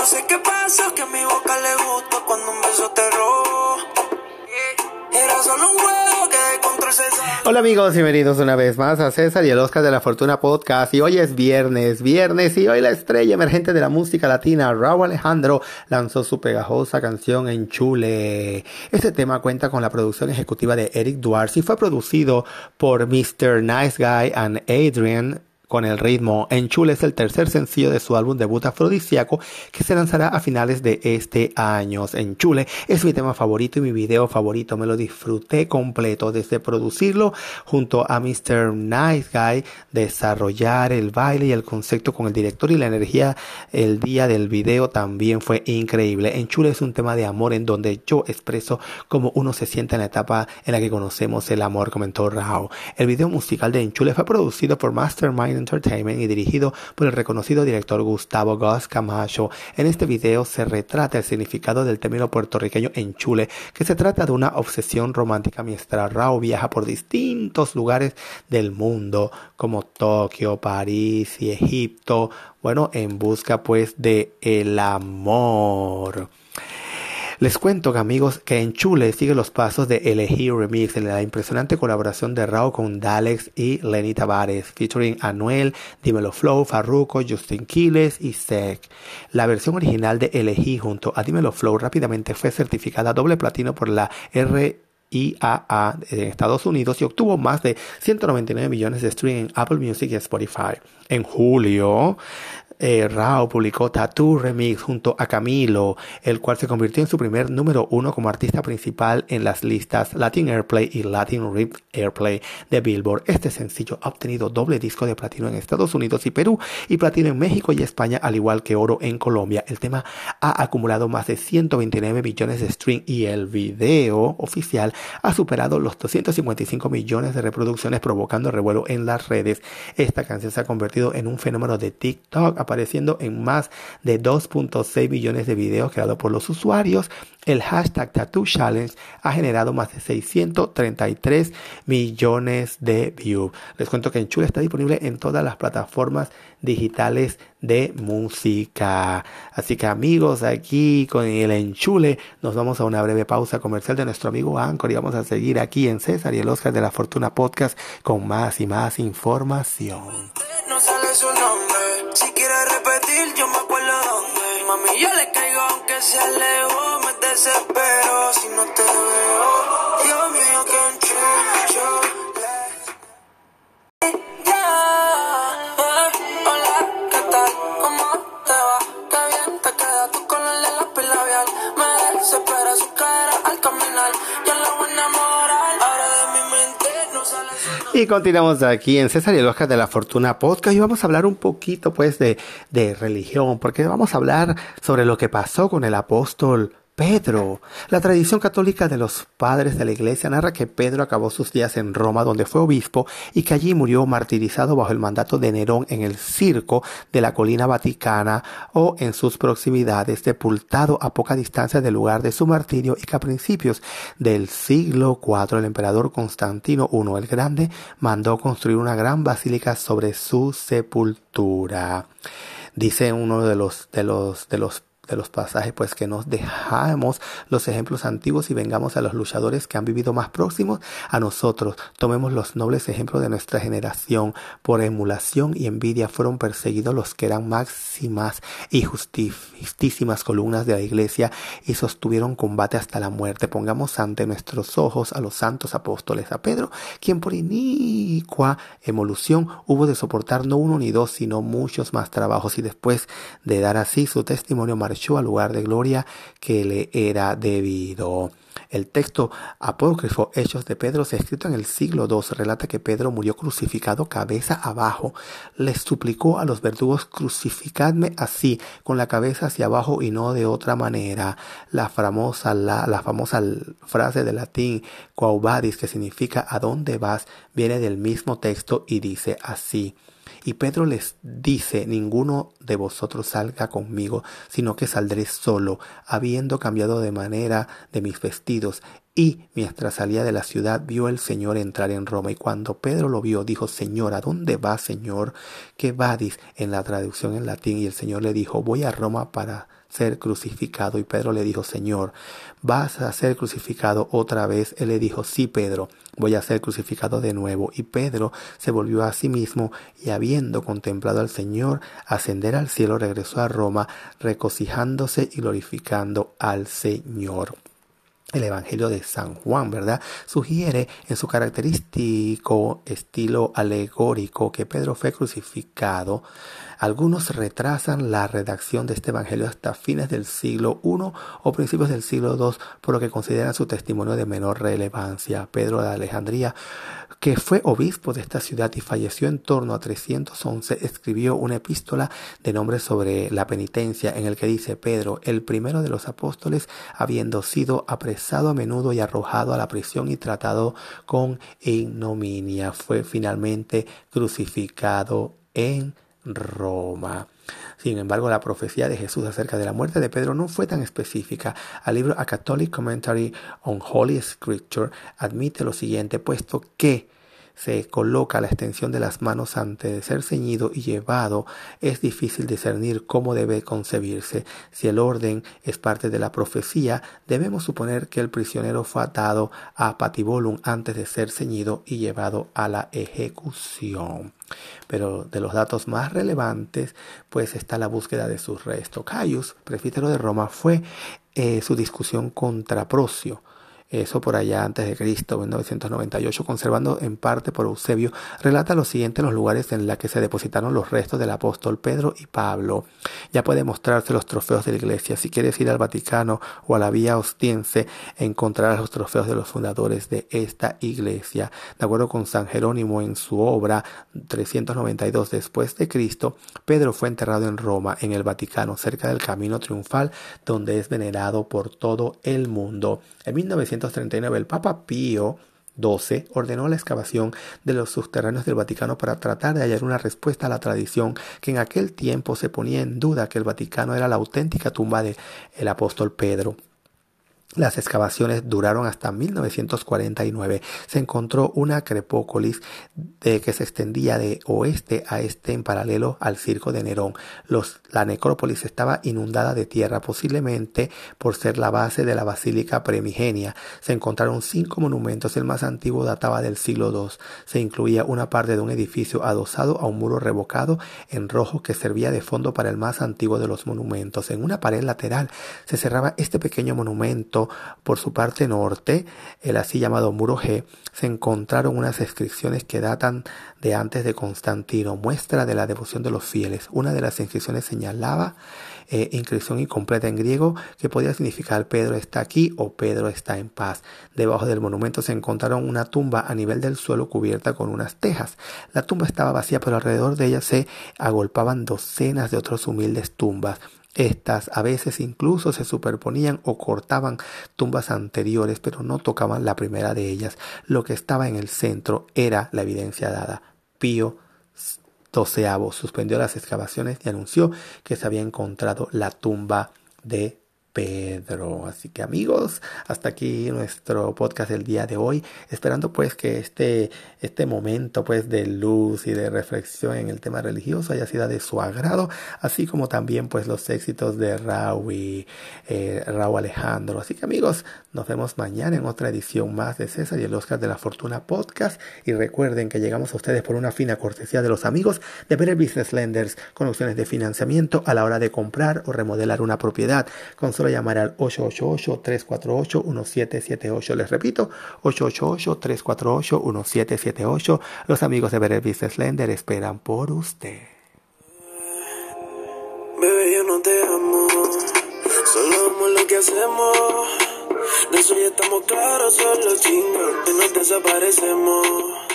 no sé qué que a mi boca le cuando un beso te. Era solo un que. Hola amigos, bienvenidos una vez más a César y el Oscar de la Fortuna Podcast. Y hoy es viernes, viernes, y hoy la estrella emergente de la música latina, Raúl Alejandro, lanzó su pegajosa canción En Chule. Este tema cuenta con la producción ejecutiva de Eric Duarte y fue producido por Mr. Nice Guy and Adrian con el ritmo. En Chule es el tercer sencillo de su álbum debut afrodisíaco que se lanzará a finales de este año. En Chule es mi tema favorito y mi video favorito. Me lo disfruté completo desde producirlo junto a Mr. Nice Guy, desarrollar el baile y el concepto con el director y la energía el día del video también fue increíble. En Chule es un tema de amor en donde yo expreso cómo uno se siente en la etapa en la que conocemos el amor, comentó Rao. El video musical de Enchule fue producido por Mastermind Entertainment y dirigido por el reconocido director Gustavo Gus Camacho. En este video se retrata el significado del término puertorriqueño enchule, que se trata de una obsesión romántica mientras Rao viaja por distintos lugares del mundo, como Tokio, París y Egipto, bueno, en busca pues de el amor. Les cuento, amigos, que en Chule sigue los pasos de Elegí Remix en la impresionante colaboración de Rao con Dalex y Lenny Tavares, featuring Anuel, Dimelo Flow, Farruko, Justin Quiles y Sek. La versión original de Elegí junto a Dimelo Flow rápidamente fue certificada doble platino por la RIAA en Estados Unidos y obtuvo más de 199 millones de streams en Apple Music y Spotify. En julio, eh, Rao publicó Tattoo Remix junto a Camilo, el cual se convirtió en su primer número uno como artista principal en las listas Latin Airplay y Latin Rip Airplay de Billboard. Este sencillo ha obtenido doble disco de platino en Estados Unidos y Perú y platino en México y España, al igual que oro en Colombia. El tema ha acumulado más de 129 millones de streams y el video oficial ha superado los 255 millones de reproducciones provocando revuelo en las redes. Esta canción se ha convertido en un fenómeno de TikTok apareciendo en más de 2.6 millones de videos creados por los usuarios. El hashtag Tattoo Challenge ha generado más de 633 millones de views. Les cuento que Enchule está disponible en todas las plataformas digitales de música. Así que amigos, aquí con el Enchule nos vamos a una breve pausa comercial de nuestro amigo Anchor y vamos a seguir aquí en César y el Oscar de la Fortuna Podcast con más y más información. Sea lejos. Me desespero si no te veo. Y continuamos aquí en César y el Oscar de la Fortuna Podcast. Y vamos a hablar un poquito pues de, de religión, porque vamos a hablar sobre lo que pasó con el apóstol Pedro. La tradición católica de los padres de la iglesia narra que Pedro acabó sus días en Roma, donde fue obispo, y que allí murió martirizado bajo el mandato de Nerón en el circo de la colina vaticana o en sus proximidades, sepultado a poca distancia del lugar de su martirio, y que a principios del siglo IV el emperador Constantino I el Grande mandó construir una gran basílica sobre su sepultura. Dice uno de los de los de los de los pasajes, pues que nos dejamos los ejemplos antiguos y vengamos a los luchadores que han vivido más próximos a nosotros. Tomemos los nobles ejemplos de nuestra generación. Por emulación y envidia fueron perseguidos los que eran máximas y justísimas columnas de la iglesia y sostuvieron combate hasta la muerte. Pongamos ante nuestros ojos a los santos apóstoles, a Pedro, quien por inicua emolución hubo de soportar no uno ni dos, sino muchos más trabajos y después de dar así su testimonio marchó al lugar de gloria que le era debido. El texto apócrifo Hechos de Pedro, escrito en el siglo II, relata que Pedro murió crucificado cabeza abajo. Les suplicó a los verdugos crucificadme así, con la cabeza hacia abajo y no de otra manera. La famosa, frase de latín quo vadis, que significa ¿a dónde vas?, viene del mismo texto y dice así. Y Pedro les dice, ninguno de vosotros salga conmigo, sino que saldré solo, habiendo cambiado de manera de mis vestidos. Y mientras salía de la ciudad vio el Señor entrar en Roma. Y cuando Pedro lo vio, dijo, Señor, ¿a dónde vas, Señor? ¿Qué vadis? En la traducción en latín. Y el Señor le dijo, voy a Roma para ser crucificado. Y Pedro le dijo, Señor, ¿vas a ser crucificado otra vez? Él le dijo, sí, Pedro, voy a ser crucificado de nuevo. Y Pedro se volvió a sí mismo y habiendo contemplado al Señor ascender al cielo, regresó a Roma, regocijándose y glorificando al Señor el Evangelio de San Juan, ¿verdad? Sugiere en su característico estilo alegórico que Pedro fue crucificado. Algunos retrasan la redacción de este Evangelio hasta fines del siglo I o principios del siglo II, por lo que consideran su testimonio de menor relevancia. Pedro de Alejandría que fue obispo de esta ciudad y falleció en torno a 311, escribió una epístola de nombre sobre la penitencia en el que dice Pedro, el primero de los apóstoles, habiendo sido apresado a menudo y arrojado a la prisión y tratado con ignominia, fue finalmente crucificado en Roma. Sin embargo, la profecía de Jesús acerca de la muerte de Pedro no fue tan específica. Al libro A Catholic Commentary on Holy Scripture admite lo siguiente, puesto que se coloca la extensión de las manos antes de ser ceñido y llevado, es difícil discernir cómo debe concebirse. Si el orden es parte de la profecía, debemos suponer que el prisionero fue atado a patibolum antes de ser ceñido y llevado a la ejecución. Pero de los datos más relevantes, pues está la búsqueda de sus restos. Caius, prefítero de Roma, fue eh, su discusión contra Procio eso por allá antes de Cristo, en 1998, conservando en parte por Eusebio, relata lo siguiente en los lugares en los que se depositaron los restos del apóstol Pedro y Pablo. Ya puede mostrarse los trofeos de la iglesia. Si quieres ir al Vaticano o a la Vía Ostiense, encontrarás los trofeos de los fundadores de esta iglesia. De acuerdo con San Jerónimo en su obra 392 después de Cristo, Pedro fue enterrado en Roma, en el Vaticano, cerca del Camino Triunfal, donde es venerado por todo el mundo. En 1939 el Papa Pío XII ordenó la excavación de los subterráneos del Vaticano para tratar de hallar una respuesta a la tradición que en aquel tiempo se ponía en duda que el Vaticano era la auténtica tumba del el apóstol Pedro. Las excavaciones duraron hasta 1949. Se encontró una crepócolis de que se extendía de oeste a este en paralelo al circo de Nerón. Los, la necrópolis estaba inundada de tierra, posiblemente por ser la base de la basílica primigenia. Se encontraron cinco monumentos. El más antiguo databa del siglo II. Se incluía una parte de un edificio adosado a un muro revocado en rojo que servía de fondo para el más antiguo de los monumentos. En una pared lateral se cerraba este pequeño monumento por su parte norte, el así llamado Muro G, se encontraron unas inscripciones que datan de antes de Constantino, muestra de la devoción de los fieles. Una de las inscripciones señalaba eh, inscripción incompleta en griego que podía significar Pedro está aquí o Pedro está en paz. Debajo del monumento se encontraron una tumba a nivel del suelo cubierta con unas tejas. La tumba estaba vacía, pero alrededor de ella se agolpaban docenas de otras humildes tumbas. Estas a veces incluso se superponían o cortaban tumbas anteriores, pero no tocaban la primera de ellas. Lo que estaba en el centro era la evidencia dada. Pío XII suspendió las excavaciones y anunció que se había encontrado la tumba de Pedro. Así que amigos, hasta aquí nuestro podcast del día de hoy, esperando pues que este, este momento pues de luz y de reflexión en el tema religioso haya sido de su agrado, así como también pues los éxitos de y eh, Raúl Alejandro. Así que amigos, nos vemos mañana en otra edición más de César y el Oscar de la Fortuna Podcast y recuerden que llegamos a ustedes por una fina cortesía de los amigos de Better Business Lenders con opciones de financiamiento a la hora de comprar o remodelar una propiedad solo llamar al 888-348-1778. Les repito, 888-348-1778. Los amigos de Better Business Lender esperan por usted. Bebé, yo no te amo, solo amo lo que hacemos. De eso estamos claros, solo chingos y nos desaparecemos.